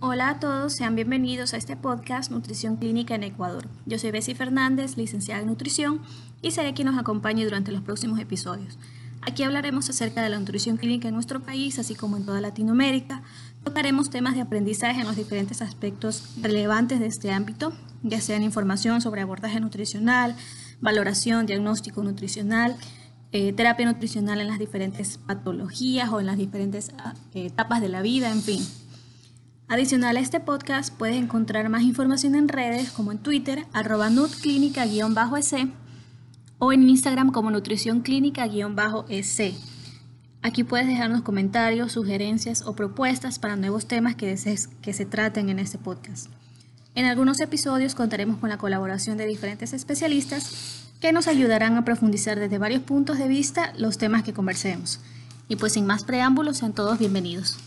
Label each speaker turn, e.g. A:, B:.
A: Hola a todos, sean bienvenidos a este podcast Nutrición Clínica en Ecuador. Yo soy Bessie Fernández, licenciada en nutrición, y seré quien nos acompañe durante los próximos episodios. Aquí hablaremos acerca de la nutrición clínica en nuestro país, así como en toda Latinoamérica. Tocaremos temas de aprendizaje en los diferentes aspectos relevantes de este ámbito, ya sean información sobre abordaje nutricional, valoración, diagnóstico nutricional, eh, terapia nutricional en las diferentes patologías o en las diferentes ah, etapas de la vida, en fin. Adicional a este podcast puedes encontrar más información en redes como en Twitter, arroba nutclínica-ec o en Instagram como nutrición clínica-ec. Aquí puedes dejarnos comentarios, sugerencias o propuestas para nuevos temas que desees que se traten en este podcast. En algunos episodios contaremos con la colaboración de diferentes especialistas que nos ayudarán a profundizar desde varios puntos de vista los temas que conversemos. Y pues sin más preámbulos, sean todos bienvenidos.